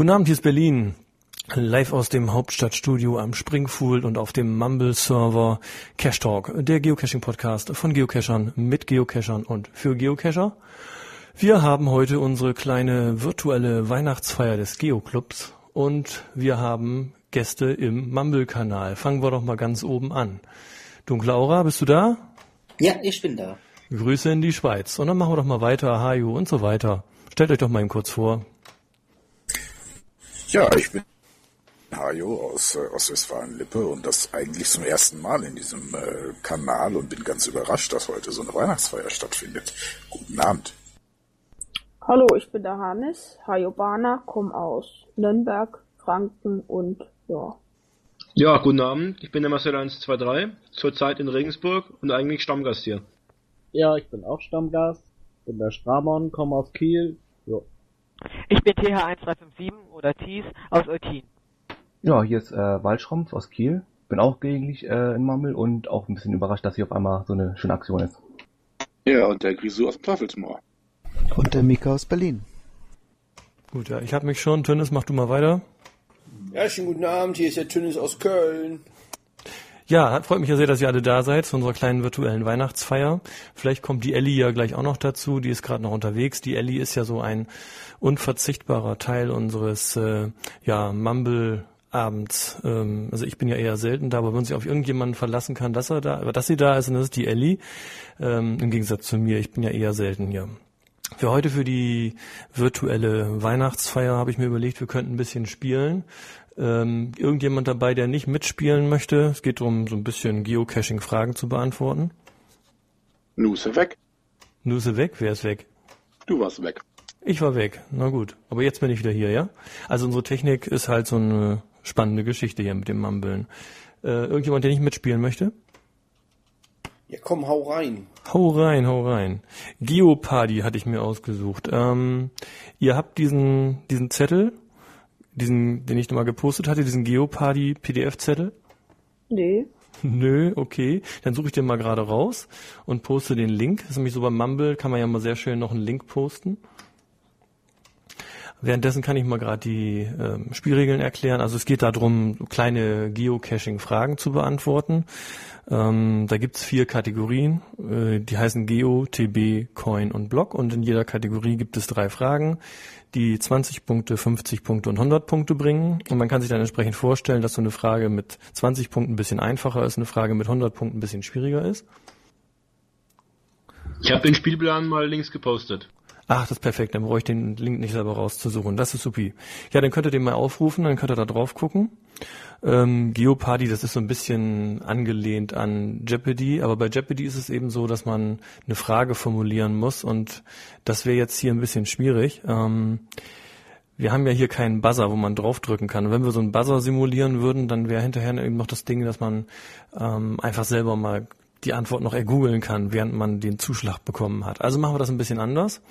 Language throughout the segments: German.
Guten Abend, hier ist Berlin. Live aus dem Hauptstadtstudio am Springfool und auf dem Mumble-Server Cash Talk, der Geocaching-Podcast von Geocachern mit Geocachern und für Geocacher. Wir haben heute unsere kleine virtuelle Weihnachtsfeier des Geoclubs und wir haben Gäste im Mumble-Kanal. Fangen wir doch mal ganz oben an. Dunkle Aura, bist du da? Ja, ich bin da. Grüße in die Schweiz. Und dann machen wir doch mal weiter, Hajo und so weiter. Stellt euch doch mal eben kurz vor. Ja, ich bin Hajo aus äh, Ostwestfalen-Lippe und das eigentlich zum ersten Mal in diesem äh, Kanal und bin ganz überrascht, dass heute so eine Weihnachtsfeier stattfindet. Guten Abend. Hallo, ich bin der Hannes, Hajo Bana, komme aus Nürnberg, Franken und ja. Ja, guten Abend, ich bin der Marcel 123, zurzeit in Regensburg und eigentlich Stammgast hier. Ja, ich bin auch Stammgast, bin der Stramon, komme aus Kiel, jo. Ich bin TH1357 oder Thies aus Eutin. Ja, hier ist äh, Waldschrumpf aus Kiel. Bin auch gelegentlich äh, in Mammel und auch ein bisschen überrascht, dass hier auf einmal so eine schöne Aktion ist. Ja, und der Grisou aus dem Teufelsmoor. Und der Mika aus Berlin. Gut, ja, ich habe mich schon. Tönnes, mach du mal weiter. Ja, schönen guten Abend. Hier ist der Tönnes aus Köln. Ja, freut mich ja sehr, dass ihr alle da seid zu unserer kleinen virtuellen Weihnachtsfeier. Vielleicht kommt die Ellie ja gleich auch noch dazu, die ist gerade noch unterwegs. Die Ellie ist ja so ein unverzichtbarer Teil unseres äh, ja, Mumble abends. Ähm, also ich bin ja eher selten da, aber wenn man sich auf irgendjemanden verlassen kann, dass er da, dass sie da ist, und das ist die Ellie. Ähm, Im Gegensatz zu mir, ich bin ja eher selten hier. Für heute, für die virtuelle Weihnachtsfeier, habe ich mir überlegt, wir könnten ein bisschen spielen. Ähm, irgendjemand dabei, der nicht mitspielen möchte? Es geht darum, so ein bisschen Geocaching-Fragen zu beantworten. Nuse weg. Nuse weg? Wer ist weg? Du warst weg. Ich war weg. Na gut. Aber jetzt bin ich wieder hier, ja? Also unsere Technik ist halt so eine spannende Geschichte hier mit dem Mumbeln. Äh, irgendjemand, der nicht mitspielen möchte? Ja, komm, hau rein. Hau rein, hau rein. Geopardy hatte ich mir ausgesucht. Ähm, ihr habt diesen, diesen Zettel, diesen, den ich nochmal gepostet hatte, diesen Geopardy PDF-Zettel? Nee. Nö, okay. Dann suche ich den mal gerade raus und poste den Link. Das ist nämlich so beim Mumble, kann man ja mal sehr schön noch einen Link posten. Währenddessen kann ich mal gerade die ähm, Spielregeln erklären. Also es geht darum, kleine Geocaching-Fragen zu beantworten. Ähm, da gibt's vier Kategorien, äh, die heißen Geo, TB, Coin und Block. Und in jeder Kategorie gibt es drei Fragen, die 20 Punkte, 50 Punkte und 100 Punkte bringen. Und man kann sich dann entsprechend vorstellen, dass so eine Frage mit 20 Punkten ein bisschen einfacher ist, eine Frage mit 100 Punkten ein bisschen schwieriger ist. Ich habe den Spielplan mal links gepostet. Ach, das ist perfekt. Dann brauche ich den Link nicht selber rauszusuchen. Das ist supi. Ja, dann könnt ihr den mal aufrufen, dann könnt ihr da drauf gucken. Ähm, Geopardy, das ist so ein bisschen angelehnt an Jeopardy, aber bei Jeopardy ist es eben so, dass man eine Frage formulieren muss und das wäre jetzt hier ein bisschen schwierig. Ähm, wir haben ja hier keinen Buzzer, wo man draufdrücken kann. Und wenn wir so einen Buzzer simulieren würden, dann wäre hinterher eben noch das Ding, dass man ähm, einfach selber mal die Antwort noch ergoogeln kann, während man den Zuschlag bekommen hat. Also machen wir das ein bisschen anders.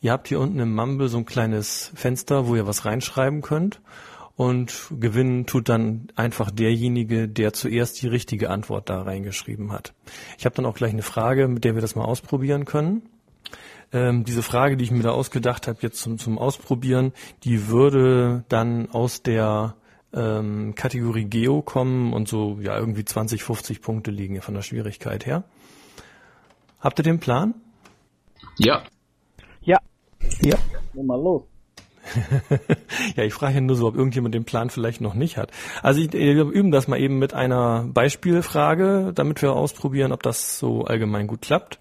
Ihr habt hier unten im Mumble so ein kleines Fenster, wo ihr was reinschreiben könnt. Und gewinnen tut dann einfach derjenige, der zuerst die richtige Antwort da reingeschrieben hat. Ich habe dann auch gleich eine Frage, mit der wir das mal ausprobieren können. Ähm, diese Frage, die ich mir da ausgedacht habe, jetzt zum, zum Ausprobieren, die würde dann aus der ähm, Kategorie Geo kommen und so ja irgendwie 20, 50 Punkte liegen von der Schwierigkeit her. Habt ihr den Plan? Ja. Ja. Ja. Nimm mal los. ja, ich frage ja nur so, ob irgendjemand den Plan vielleicht noch nicht hat. Also ich, wir üben das mal eben mit einer Beispielfrage, damit wir ausprobieren, ob das so allgemein gut klappt.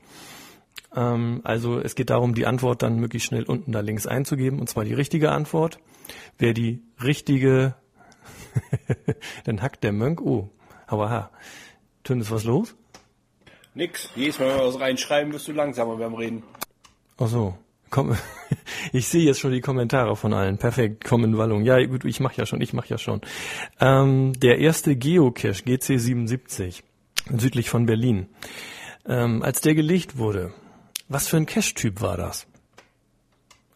Ähm, also es geht darum, die Antwort dann möglichst schnell unten da links einzugeben, und zwar die richtige Antwort. Wer die richtige Dann hackt der Mönch, oh, aber ha. Tön, ist was los? Nix. Jedes Mal, wenn wir was reinschreiben, wirst du langsamer beim Reden. Ach so. Komm, ich sehe jetzt schon die Kommentare von allen. Perfekt, komm in Wallung. Ja, gut, ich mach ja schon, ich mach ja schon. Ähm, der erste Geocache, GC77, südlich von Berlin. Ähm, als der gelegt wurde, was für ein Cache-Typ war das?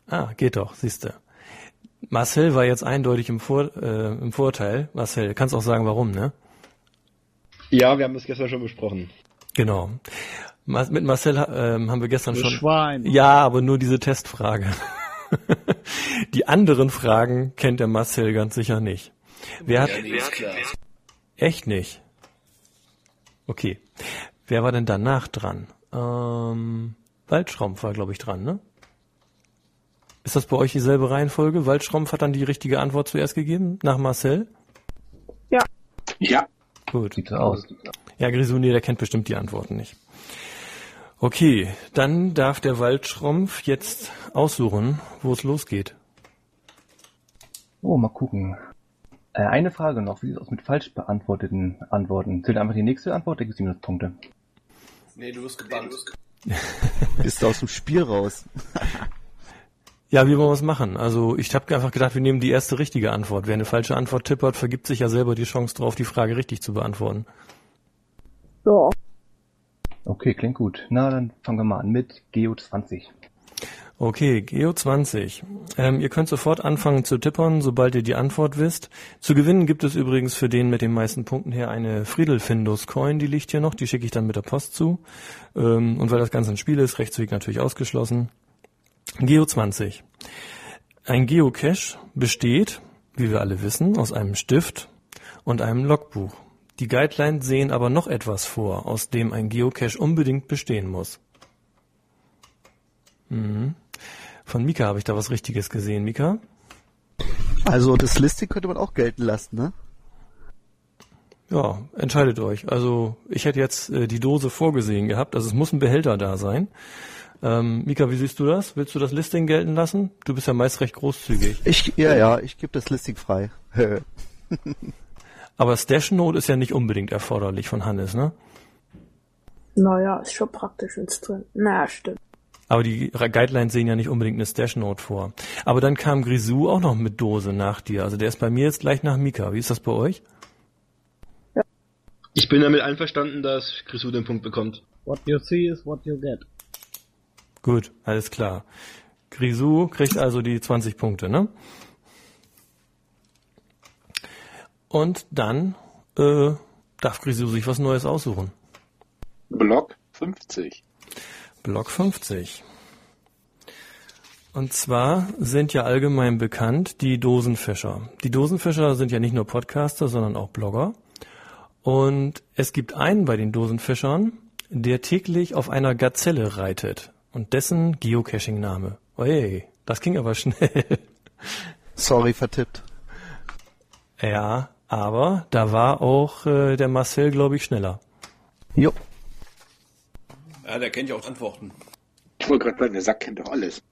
Ah, geht doch, siehste. Marcel war jetzt eindeutig im, Vor äh, im Vorteil. Marcel, kannst auch sagen, warum, ne? Ja, wir haben das gestern schon besprochen. Genau. Mit Marcel ähm, haben wir gestern Du schon. Schwein. Ja, aber nur diese Testfrage. Die anderen Fragen kennt der Marcel ganz sicher nicht. Wer hat, Ja, nee, ist klar. echt nicht? Okay. Wer war denn danach dran? Ähm, Waldschrampf war, glaube ich, dran, ne? Ist das bei euch dieselbe Reihenfolge? Waldschrampf hat dann die richtige Antwort zuerst gegeben, nach Marcel? Ja. Gut. Sieht so aus. Ja, Grisuni, der kennt bestimmt die Antworten nicht. Okay, dann darf der Waldschrumpf jetzt aussuchen, wo es losgeht. Oh, mal gucken. Äh, eine Frage noch. Wie sieht es aus mit falsch beantworteten Antworten? Zählt einfach die nächste Antwort, da gibt es Minuspunkte. Nee, du wirst gebannt. Bist du aus dem Spiel raus? Ja, wie wollen wir es machen? Also ich habe einfach gedacht, wir nehmen die erste richtige Antwort. Wer eine falsche Antwort tippert, vergibt sich ja selber die Chance drauf, die Frage richtig zu beantworten. Ja. Okay, klingt gut. Na, dann fangen wir mal an mit Geo 20. Okay, Geo 20. Ähm, ihr könnt sofort anfangen zu tippern, sobald ihr die Antwort wisst. Zu gewinnen gibt es übrigens für den mit den meisten Punkten her eine Friedel Findus Coin, die liegt hier noch, die schicke ich dann mit der Post zu. Ähm, und weil das Ganze ein Spiel ist, Rechtsweg natürlich ausgeschlossen. Geo 20. Ein Geocache besteht, wie wir alle wissen, aus einem Stift und einem Logbuch. Die Guidelines sehen aber noch etwas vor, aus dem ein Geocache unbedingt bestehen muss. Mhm. Von Mika habe ich da was Richtiges gesehen. Mika? Also das Listing könnte man auch gelten lassen, ne? Ja, entscheidet euch. Also ich hätte jetzt äh, die Dose vorgesehen gehabt, also es muss ein Behälter da sein. Ähm, Mika, wie siehst du das? Willst du das Listing gelten lassen? Du bist ja meist recht großzügig. Ich, ja, ja, ich gebe das Listing frei. Aber Stash Note ist ja nicht unbedingt erforderlich von Hannes, ne? Naja, ist schon praktisch ins drin. Na, stimmt. Aber die Guidelines sehen ja nicht unbedingt eine Stash Note vor. Aber dann kam Grisou auch noch mit Dose nach dir. Also der ist bei mir jetzt gleich nach Mika. Wie ist das bei euch? Ich bin damit einverstanden, dass Grisou den Punkt bekommt. What you see is what you get. Gut, alles klar. Grisou kriegt also die 20 Punkte, ne? Und dann äh, darf Grisou sich was Neues aussuchen. Block 50. Block 50. Und zwar sind ja allgemein bekannt die Dosenfischer. Die Dosenfischer sind ja nicht nur Podcaster, sondern auch Blogger. Und es gibt einen bei den Dosenfischern, der täglich auf einer Gazelle reitet. Und dessen Geocaching-Name. Oje, das ging aber schnell. Sorry, vertippt. Ja, aber da war auch äh, der Marcel, glaube ich, schneller. Jo. Ja, der kennt ja auch Antworten. Ich wollte gerade sagen, der Sack kennt doch alles.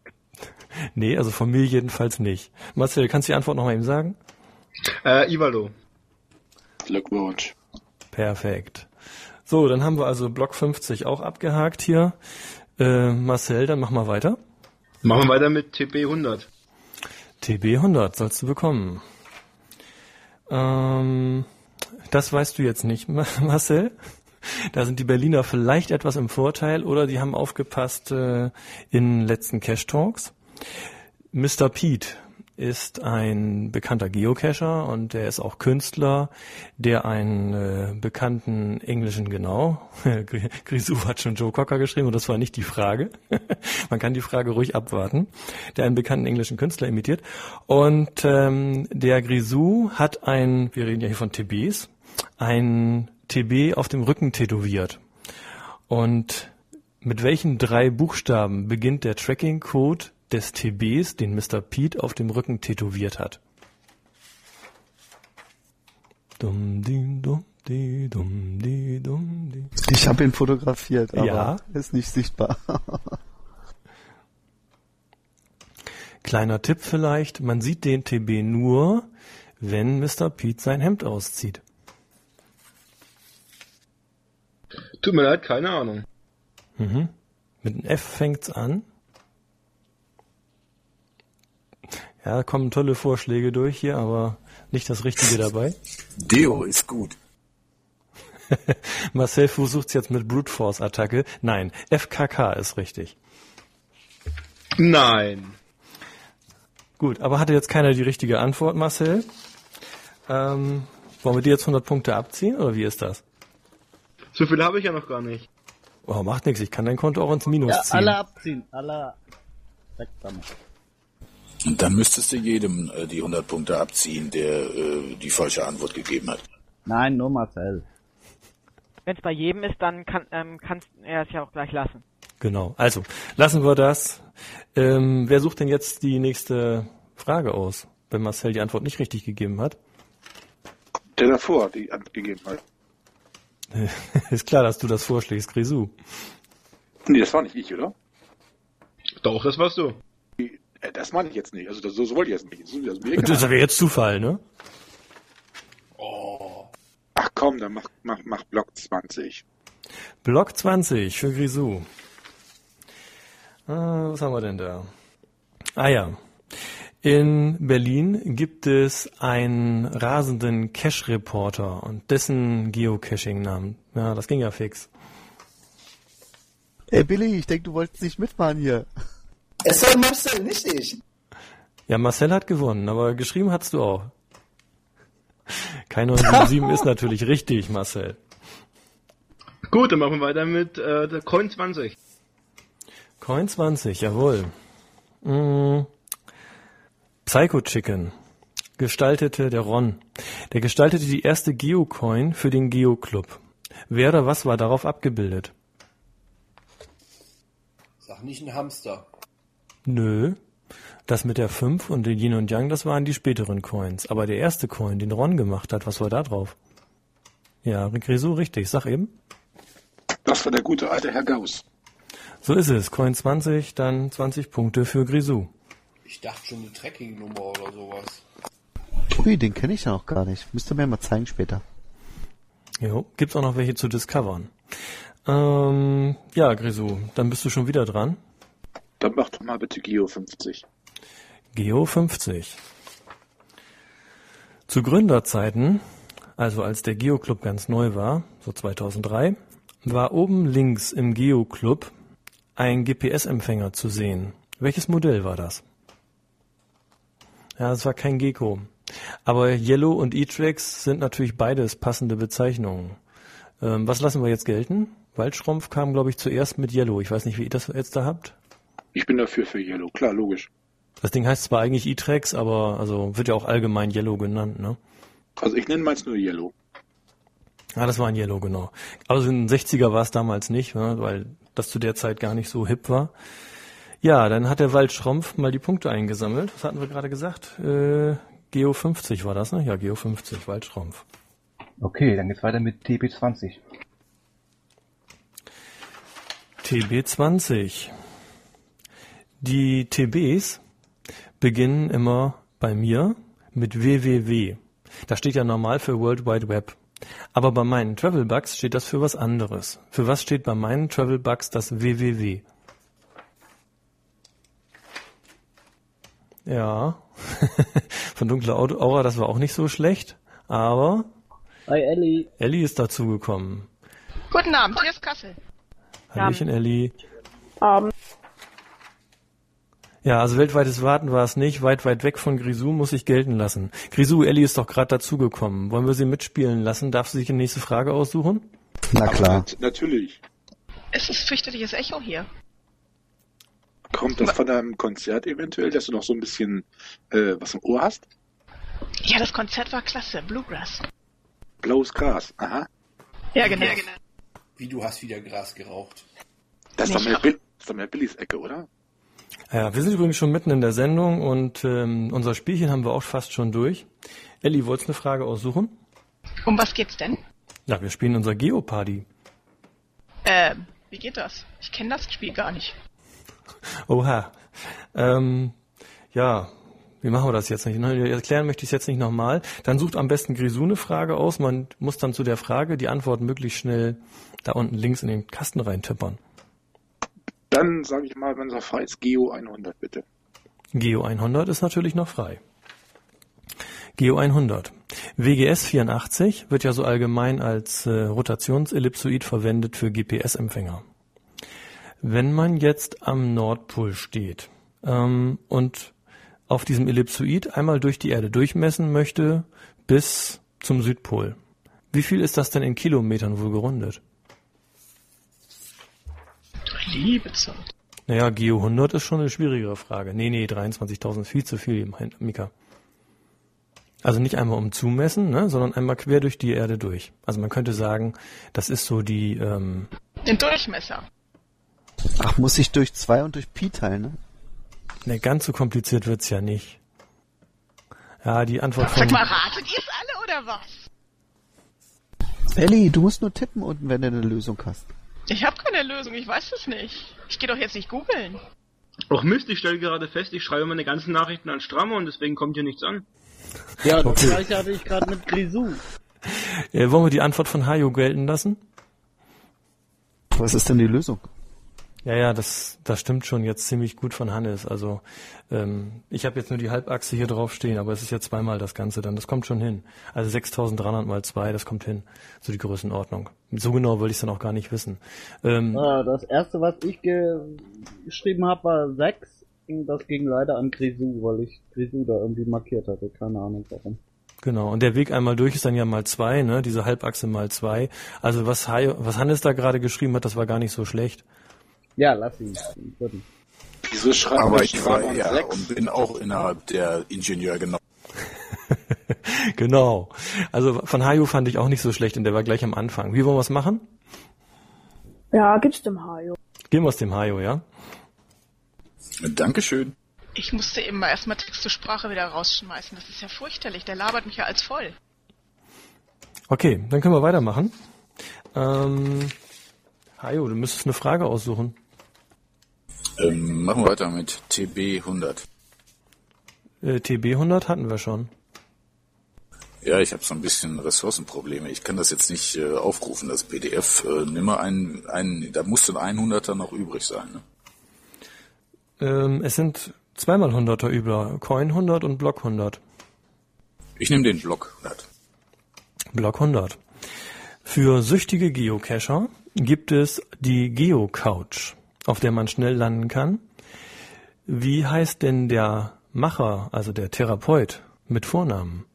Nee, also von mir jedenfalls nicht. Marcel, kannst du die Antwort nochmal eben sagen? Äh, Ivalo. Glückwunsch. Perfekt. So, dann haben wir also Block 50 auch abgehakt hier. Äh, Marcel, dann mach mal weiter. Machen wir weiter mit TP 100. TB 100 sollst du bekommen. Ähm, das weißt du jetzt nicht, Ma- Marcel. Da sind die Berliner vielleicht etwas im Vorteil oder die haben aufgepasst äh, in letzten Cash Talks. Mr. Pete ist ein bekannter Geocacher und der ist auch Künstler, der einen äh, bekannten englischen, genau, Grisou hat schon Joe Cocker geschrieben und das war nicht die Frage. Man kann die Frage ruhig abwarten. Der einen bekannten englischen Künstler imitiert. Und ähm, der Grisou hat ein, wir reden ja hier von TBs, ein TB auf dem Rücken tätowiert. Und mit welchen drei Buchstaben beginnt der Tracking-Code des TBs, den Mr. Pete auf dem Rücken tätowiert hat? Ich habe ihn fotografiert, aber Ja. ist nicht sichtbar. Kleiner Tipp vielleicht, man sieht den TB nur, wenn Mr. Pete sein Hemd auszieht. Tut mir leid, keine Ahnung. Mhm. Mit einem F fängt's an. Ja, kommen tolle Vorschläge durch hier, aber nicht das Richtige dabei. Deo ist gut. Marcel versucht's jetzt mit Brute Force Attacke. Nein, FKK ist richtig. Nein. Gut, aber hatte jetzt keiner die richtige Antwort, Marcel? Ähm, wollen wir dir jetzt 100 Punkte abziehen oder wie ist das? So viel habe ich ja noch gar nicht. Oh, macht nichts, ich kann dein Konto auch ins Minus Ja, ziehen. alle abziehen. Alle weg damit. Und dann müsstest du jedem äh, die 100 Punkte abziehen, der äh, die falsche Antwort gegeben hat. Nein, nur Marcel. Wenn es bei jedem ist, dann kann ähm, kannst er es ja auch gleich lassen. Genau. Also, lassen wir das. Ähm, wer sucht denn jetzt die nächste Frage aus, wenn Marcel die Antwort nicht richtig gegeben hat? Der davor die Antwort gegeben hat. Ist klar, dass du das vorschlägst, Grisou. Nee, das war nicht ich, oder? Doch, das warst du. Äh, Das meine ich jetzt nicht. Also das, so, so wollte ich jetzt nicht. Das Das egal. wäre jetzt Zufall, ne? Ach komm, dann mach, mach, mach Block 20. Block 20 für Grisou. Ah, was haben wir denn da? Ah ja. In Berlin gibt es einen rasenden Cache-Reporter und dessen Geocaching-Namen. Ja, das ging ja fix. Ey Billy, ich denk, du wolltest nicht mitfahren hier. Es soll Marcel, nicht ich. Ja, Marcel hat gewonnen, aber geschrieben hast du auch. Kein 977 ist natürlich richtig, Marcel. Gut, dann machen wir weiter mit äh, der Coin 20. Coin 20, jawohl. Mm. Psycho Chicken gestaltete der Ron. Der gestaltete die erste Geocoin für den Geo-Club. Wer oder was war darauf abgebildet? Sag nicht ein Hamster. Nö. Das mit der 5 und den Yin und Yang, das waren die späteren Coins. Aber der erste Coin, den Ron gemacht hat, was war da drauf? Ja, Grisou, richtig. Sag eben. Das war der gute alte Herr Gauss. So ist es. Coin 20, dann 20 Punkte für Grisou. Ich dachte schon eine Tracking-Nummer oder sowas. Ui, den kenne ich ja noch gar nicht. Müsst ihr mir mal zeigen später. Jo, gibt's auch noch welche zu discovern. Ähm, ja, Grisou, dann bist du schon wieder dran. Dann mach doch mal bitte Geo 50. Geo 50. Zu Gründerzeiten, also als der Geo-Club ganz neu war, so 2003, war oben links im Geo-Club ein GPS-Empfänger zu sehen. Welches Modell war das? Ja, es war kein Gecko. Aber Yellow und E-Trax sind natürlich beides passende Bezeichnungen. Ähm, was lassen wir jetzt gelten? Waldschrumpf kam, glaube ich, zuerst mit Yellow. Ich weiß nicht, wie ihr das jetzt da habt. Ich bin dafür für Yellow. Klar, logisch. Das Ding heißt zwar eigentlich E-Trax, aber also wird ja auch allgemein Yellow genannt, ne? Also ich nenne meins nur Yellow. Ja, das war ein Yellow, genau. Also in den 60er war es damals nicht, ne, weil das zu der Zeit gar nicht so hip war. Ja, dann hat der Wald Schrompf mal die Punkte eingesammelt. Was hatten wir gerade gesagt? Äh, Geo 50 war das, ne? Ja, Geo 50, Wald Schrompf. Okay, dann geht's weiter mit TB20. TB20. Die TBs beginnen immer bei mir mit www. Das steht ja normal für World Wide Web. Aber bei meinen Travel Bugs steht das für was anderes. Für was steht bei meinen Travel Bugs das www? Ja. Von dunkler Au- Aura, das war auch nicht so schlecht. Aber Hi Ellie. Ellie ist dazugekommen. Guten Abend, hier ist Kassel. Hallöchen, Ellie. Abend. Ja, also weltweites Warten war es nicht. Weit, weit weg von Grisou muss ich gelten lassen. Grisou, Ellie ist doch gerade dazugekommen. Wollen wir sie mitspielen lassen? Darf sie sich die nächste Frage aussuchen? Na klar. Nat natürlich. Es ist fürchterliches Echo hier. Kommt das von deinem Konzert eventuell, dass du noch so ein bisschen äh, was im Ohr hast? Ja, das Konzert war klasse. Bluegrass. Blaues Gras. Aha. Ja, genau. Wie du hast wieder Gras geraucht. Das ist doch Nicht mehr. Bill, das ist doch mehr Billys Ecke, oder? Ja, wir sind übrigens schon mitten in der Sendung und ähm, unser Spielchen haben wir auch fast schon durch. Ellie, wolltest du eine Frage aussuchen? Um was geht's denn? Ja, wir spielen unser Geoparty. Ähm, wie geht das? Ich kenne das Spiel gar nicht. Oha. Ähm, ja, wie machen wir das jetzt nicht? Erklären möchte ich es jetzt nicht nochmal. Dann sucht am besten Grisou eine Frage aus. Man muss dann zu der Frage die Antwort möglichst schnell da unten links in den Kasten reintippern. Dann sage ich mal, wenn es frei ist, Geo 100 bitte. Geo 100 ist natürlich noch frei. Geo 100. WGS 84 wird ja so allgemein als äh, Rotationsellipsoid verwendet für GPS-Empfänger. Wenn man jetzt am Nordpol steht ähm, und auf diesem Ellipsoid einmal durch die Erde durchmessen möchte bis zum Südpol, wie viel ist das denn in Kilometern wohl gerundet? Liebe Zeit. Naja, Geo 100 ist schon eine schwierigere Frage. Nee, nee, 23.000 ist viel zu viel, Mika. Also nicht einmal um zumessen, ne, sondern einmal quer durch die Erde durch. Also man könnte sagen, das ist so die... Ähm, Den Durchmesser. Ach, muss ich durch zwei und durch Pi teilen, ne? Ne, ganz so kompliziert wird's ja nicht. Ja, die Antwort von... Sag mal, ratet ihr es alle oder was? Elli, du musst nur tippen unten, wenn du eine Lösung hast. Ich habe keine Lösung, ich weiß es nicht. Ich gehe doch jetzt nicht googeln. Och Mist, ich stelle gerade fest, ich schreibe meine ganzen Nachrichten an Strammer und deswegen kommt hier nichts an. Ja, das Okay. gleiche hatte ich gerade mit Grisou. Äh, wollen wir die Antwort von Hayo gelten lassen? Was ist denn die Lösung? Ja, ja, das, das stimmt schon jetzt ziemlich gut von Hannes. Also ähm, ich habe jetzt nur die Halbachse hier drauf stehen, aber es ist ja zweimal das Ganze dann. Das kommt schon hin. Also 6300 mal zwei, das kommt hin. So die Größenordnung. So genau wollte ich es dann auch gar nicht wissen. Ähm, das erste, was ich ge geschrieben habe, war 6. Das ging leider an Grisou, weil ich Grisou da irgendwie markiert hatte. Keine Ahnung warum. Genau, und der Weg einmal durch ist dann ja mal zwei, ne? Diese Halbachse mal zwei. Also was, was Hannes da gerade geschrieben hat, das war gar nicht so schlecht. Ja, lass ihn. Bitte. Wieso schreibt Aber ich war ja 6? und bin auch innerhalb der Ingenieur genau. Genau. Also von Hayo fand ich auch nicht so schlecht und der war gleich am Anfang. Wie wollen wir es machen? Ja, gibt's dem Hajo. Gehen wir aus dem Hayo, ja? Dankeschön. Ich musste eben mal erstmal Text zur Sprache wieder rausschmeißen. Das ist ja fürchterlich. Der labert mich ja als voll. Okay, dann können wir weitermachen. Ähm, Hayo, du müsstest eine Frage aussuchen. Ähm, machen wir weiter mit TB 100. Äh, TB 100 hatten wir schon. Ja, ich habe so ein bisschen Ressourcenprobleme. Ich kann das jetzt nicht äh, aufrufen, das PDF. Äh, nimm mal einen, einen, da muss ein 100er noch übrig sein. Ne? Ähm, es sind zweimal Hunderter über. Coin 100 und Block 100. Ich nehme den Block 100. Block 100. Für süchtige Geocacher gibt es die Geocouch, auf der man schnell landen kann. Wie heißt denn der Macher, also der Therapeut, mit Vornamen?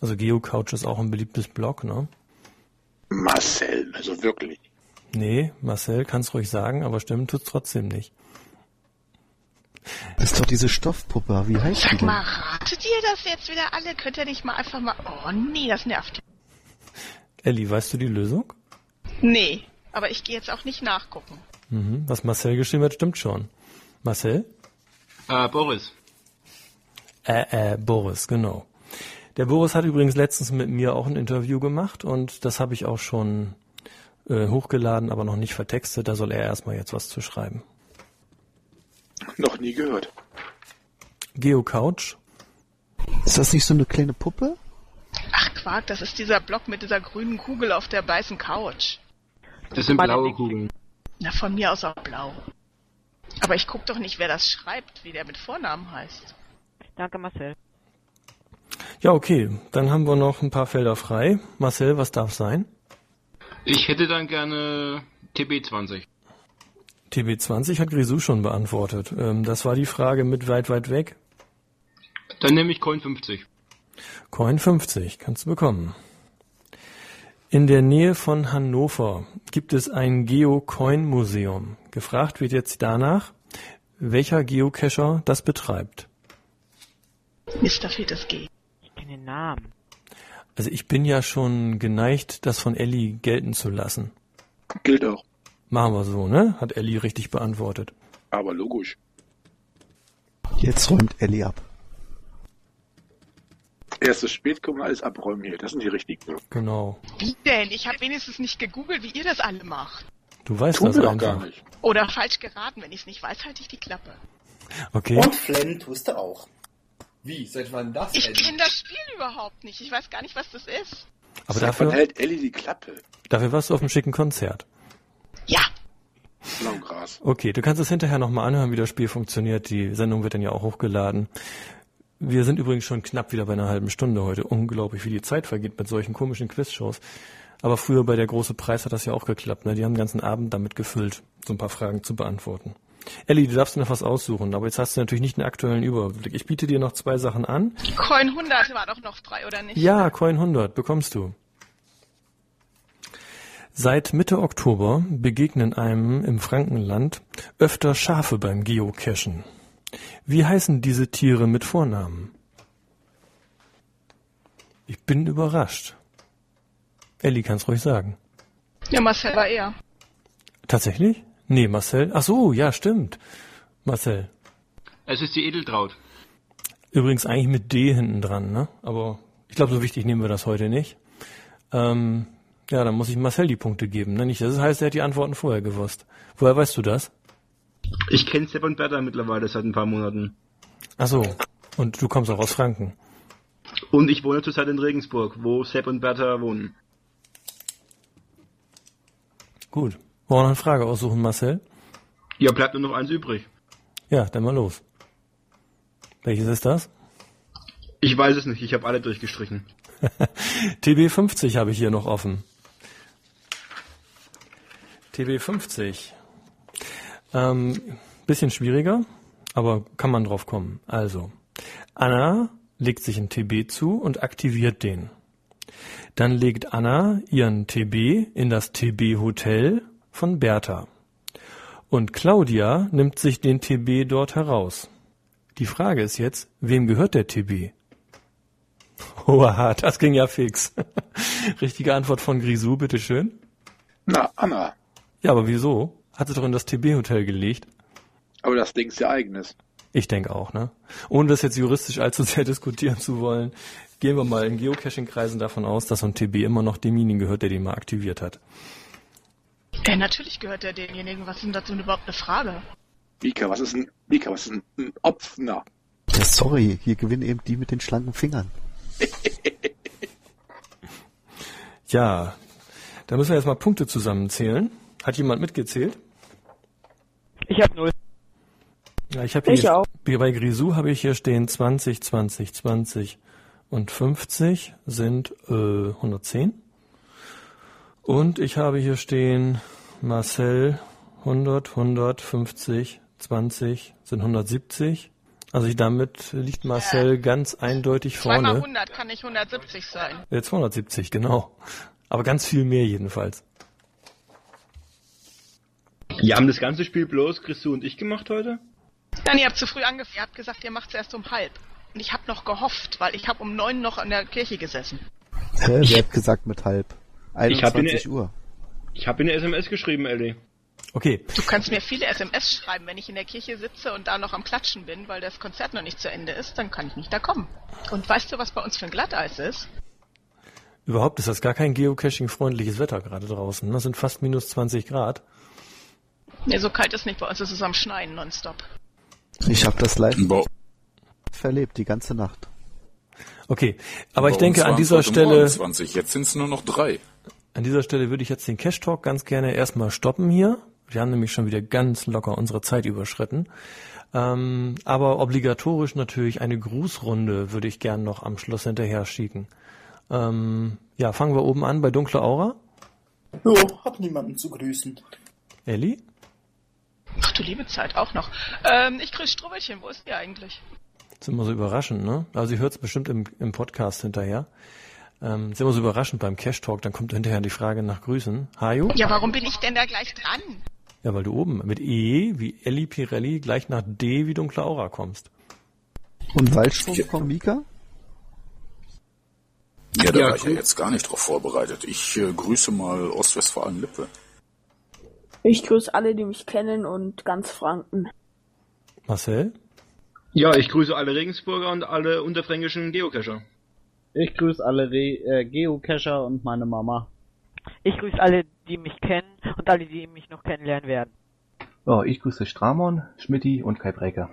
Also Geocouch ist auch ein beliebtes Blog, ne? Marcel, also wirklich. Nee, Marcel kann's ruhig sagen, aber stimmen tut's trotzdem nicht. Das ist doch diese Stoffpuppe. Wie heißt die Sag denn? mal, ratet ihr das jetzt wieder alle? Könnt ihr nicht mal einfach mal... Oh nee, das nervt. Elli, weißt du die Lösung? Nee, aber ich gehe jetzt auch nicht nachgucken. Mhm. Was Marcel geschrieben hat, stimmt schon. Marcel? Äh, Boris. Äh, äh, Boris, genau. Der Boris hat übrigens letztens mit mir auch ein Interview gemacht und das habe ich auch schon äh, hochgeladen, aber noch nicht vertextet. Da soll er erstmal jetzt was zu schreiben. Noch nie gehört. Geocouch? Ist das nicht so eine kleine Puppe? Ach Quark, das ist dieser Block mit dieser grünen Kugel auf der weißen Couch. Das sind blaue Kugeln. Na, von mir aus auch blau. Aber ich guck doch nicht, wer das schreibt, wie der mit Vornamen heißt. Danke, Marcel. Ja, okay. Dann haben wir noch ein paar Felder frei. Marcel, was darf sein? Ich hätte dann gerne TB20. TB20 hat Grisou schon beantwortet. Ähm, das war die Frage mit weit, weit weg. Dann nehme ich Coin 50. Coin 50 kannst du bekommen. In der Nähe von Hannover gibt es ein Geo-Coin-Museum. Gefragt wird jetzt danach, welcher Geocacher das betreibt. Mr. Fetes G. Ich kenne den Namen. Also ich bin ja schon geneigt, das von Ellie gelten zu lassen. Gilt auch. Machen wir so, ne? Hat Ellie richtig beantwortet. Aber logisch. Jetzt räumt Ellie ab. Erstes Spätkommen, alles abräumen hier. Das sind die richtigen. Genau. Wie denn? Ich habe wenigstens nicht gegoogelt, wie ihr das alle macht. Du weißt Tun das wir doch einfach. gar nicht. Oder falsch geraten. Wenn ich es nicht weiß, halte ich die Klappe. Okay. Und flennen tust du auch. Wie? Seit wann das Ich kenne das Spiel überhaupt nicht. Ich weiß gar nicht, was das ist. Aber Seit wann dafür, hält Ellie die Klappe? dafür warst du auf einem schicken Konzert. Ja, Blaugras. Okay, du kannst es hinterher nochmal anhören, wie das Spiel funktioniert. Die Sendung wird dann ja auch hochgeladen. Wir sind übrigens schon knapp wieder bei einer halben Stunde heute. Unglaublich, wie die Zeit vergeht mit solchen komischen Quizshows. Aber früher bei der Große Preis hat das ja auch geklappt. Ne? Die haben den ganzen Abend damit gefüllt, so ein paar Fragen zu beantworten. Elli, du darfst dir noch was aussuchen, aber jetzt hast du natürlich nicht einen aktuellen Überblick. Ich biete dir noch zwei Sachen an. Coin 100 war doch noch frei, oder nicht? Ja, Coin 100 bekommst du. Seit Mitte Oktober begegnen einem im Frankenland öfter Schafe beim Geocachen. Wie heißen diese Tiere mit Vornamen? Ich bin überrascht. Elli kann's ruhig sagen. Ja, Marcel war er. Tatsächlich? Nee, Marcel. Ach so, ja, stimmt. Marcel. Es ist die Edeltraut. Übrigens eigentlich mit D hinten dran, ne? Aber ich glaube, so wichtig nehmen wir das heute nicht. Ähm, ja, dann muss ich Marcel die Punkte geben, ne? Nicht, das heißt, er hat die Antworten vorher gewusst. Woher weißt du das? Ich kenne Sepp und Bertha mittlerweile seit ein paar Monaten. Ach so. Und du kommst auch aus Franken. Und ich wohne zurzeit in Regensburg, wo Sepp und Bertha wohnen. Gut. Wollen wir noch eine Frage aussuchen, Marcel? Ja, bleibt nur noch eins übrig. Ja, dann mal los. Welches ist das? Ich weiß es nicht, ich habe alle durchgestrichen. TB50 habe ich hier noch offen. TB50. Ähm, bisschen schwieriger, aber kann man drauf kommen. Also, Anna legt sich ein TB zu und aktiviert den. Dann legt Anna ihren TB in das TB-Hotel von Bertha. Und Claudia nimmt sich den TB dort heraus. Die Frage ist jetzt, wem gehört der TB? Oha, das ging ja fix. Richtige Antwort von Grisou, bitteschön. Na, Anna. Ja, aber wieso? Hat sie doch in das TB-Hotel gelegt. Aber das Ding ist ja eigenes. Ich denke auch, ne? Ohne das jetzt juristisch allzu sehr diskutieren zu wollen, gehen wir mal in Geocaching-Kreisen davon aus, dass so ein TB immer noch demjenigen gehört, der den mal aktiviert hat. Ja, natürlich gehört er demjenigen. Was ist denn dazu überhaupt eine Frage? Mika, was ist ein, Mika, was ist ein, ein Opfner? Ja, sorry, hier gewinnen eben die mit den schlanken Fingern. Ja, da müssen wir jetzt mal Punkte zusammenzählen. Hat jemand mitgezählt? Ich habe null. Ja, ich habe Ich hier auch. bei Grisou habe ich hier stehen 20, 20, 20 und 50 sind äh, 110. Und ich habe hier stehen Marcel 100, 150, 20 sind 170. Also ich, damit liegt Marcel ganz eindeutig vorne. 100 kann nicht 170 sein. Äh, 270, genau. Aber ganz viel mehr jedenfalls. Ja, haben das ganze Spiel bloß Christu und ich gemacht heute? Nein, ihr habt zu früh angefangen. Ihr habt gesagt, ihr macht es erst um halb. Und ich habe noch gehofft, weil ich habe um neun noch an der Kirche gesessen. Hä, wer hat gesagt mit halb? Ich hab 21 ihn- Uhr. Ich habe eine SMS geschrieben, Ellie. Okay, Du kannst mir viele SMS schreiben, wenn ich in der Kirche sitze und da noch am Klatschen bin, weil das Konzert noch nicht zu Ende ist, dann kann ich nicht da kommen. Und weißt du, was bei uns für ein Glatteis ist? überhaupt ist das gar kein Geocaching-freundliches Wetter gerade draußen. Das sind fast minus 20 Grad. Nee, so kalt ist nicht bei uns, es ist am Schneien nonstop. Ich habe das live Bei, verlebt, die ganze Nacht. Okay, aber ich bei denke uns an dieser Stelle, Morgen 20, jetzt sind es nur noch drei. an dieser Stelle würde ich jetzt den Cash Talk ganz gerne erstmal stoppen hier. Wir haben nämlich schon wieder ganz locker unsere Zeit überschritten. Ähm, aber obligatorisch natürlich eine Grußrunde würde ich gern noch am Schluss hinterher schicken. Ähm, ja, fangen wir oben an bei Dunkle Aura. Jo, hab niemanden zu grüßen. Elli? Ach du liebe Zeit, auch noch. Ähm, ich grüße Strubbelchen, wo ist die eigentlich? Das ist immer so überraschend, ne? Also sie hört es bestimmt im, im Podcast hinterher. Ähm, ist immer so überraschend beim Cash Talk, dann kommt hinterher die Frage nach Grüßen. Hajo? Ja, warum bin ich denn da gleich dran? Ja, weil du oben mit E wie Elli Pirelli gleich nach D wie Dunkle Aura kommst. Und Waldstrom von Mika? Ja, da Ja, war ich ja jetzt gar nicht drauf vorbereitet. Ich äh, grüße mal Ostwestfalen-Lippe. Ich grüße alle, die mich kennen und ganz Franken. Marcel? Ja, ich grüße alle Regensburger und alle unterfränkischen Geocacher. Ich grüße alle Re äh, Geocacher und meine Mama. Ich grüße alle, die mich kennen und alle, die mich noch kennenlernen werden. Ja, ich grüße Stramon, Schmidti und Kai Breker.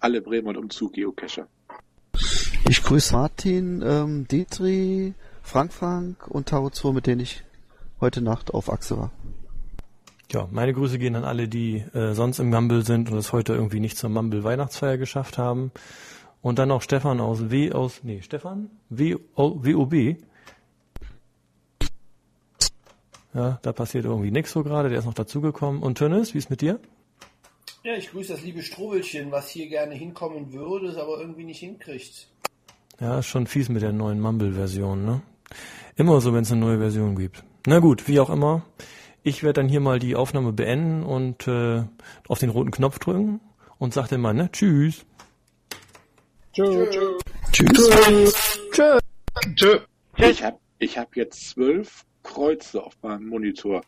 Alle Bremer und Umzug Geocacher. Ich grüße Martin, ähm, Dietri, Frank Frank und Taro 2, mit denen ich heute Nacht auf Achse war. Ja, meine Grüße gehen an alle, die äh, sonst im Mumble sind und es heute irgendwie nicht zur Mumble Weihnachtsfeier geschafft haben. Und dann noch Stefan aus W aus, nee, Stefan? W, o, WOB. Ja, da passiert irgendwie nichts so gerade, der ist noch dazugekommen. Und Tönnes, wie ist mit dir? Ja, ich grüße das liebe Strobelchen, was hier gerne hinkommen würde, es aber irgendwie nicht hinkriegt. Ja, ist schon fies mit der neuen Mumble-Version, ne? Immer so, wenn es eine neue Version gibt. Na gut, wie auch immer. Ich werde dann hier mal die Aufnahme beenden und äh, auf den roten Knopf drücken und sag dann mal, ne? Tschüss. Tschüss. Tschüss. Tschö. Tschö. Ich habe ich hab jetzt zwölf Kreuze auf meinem Monitor.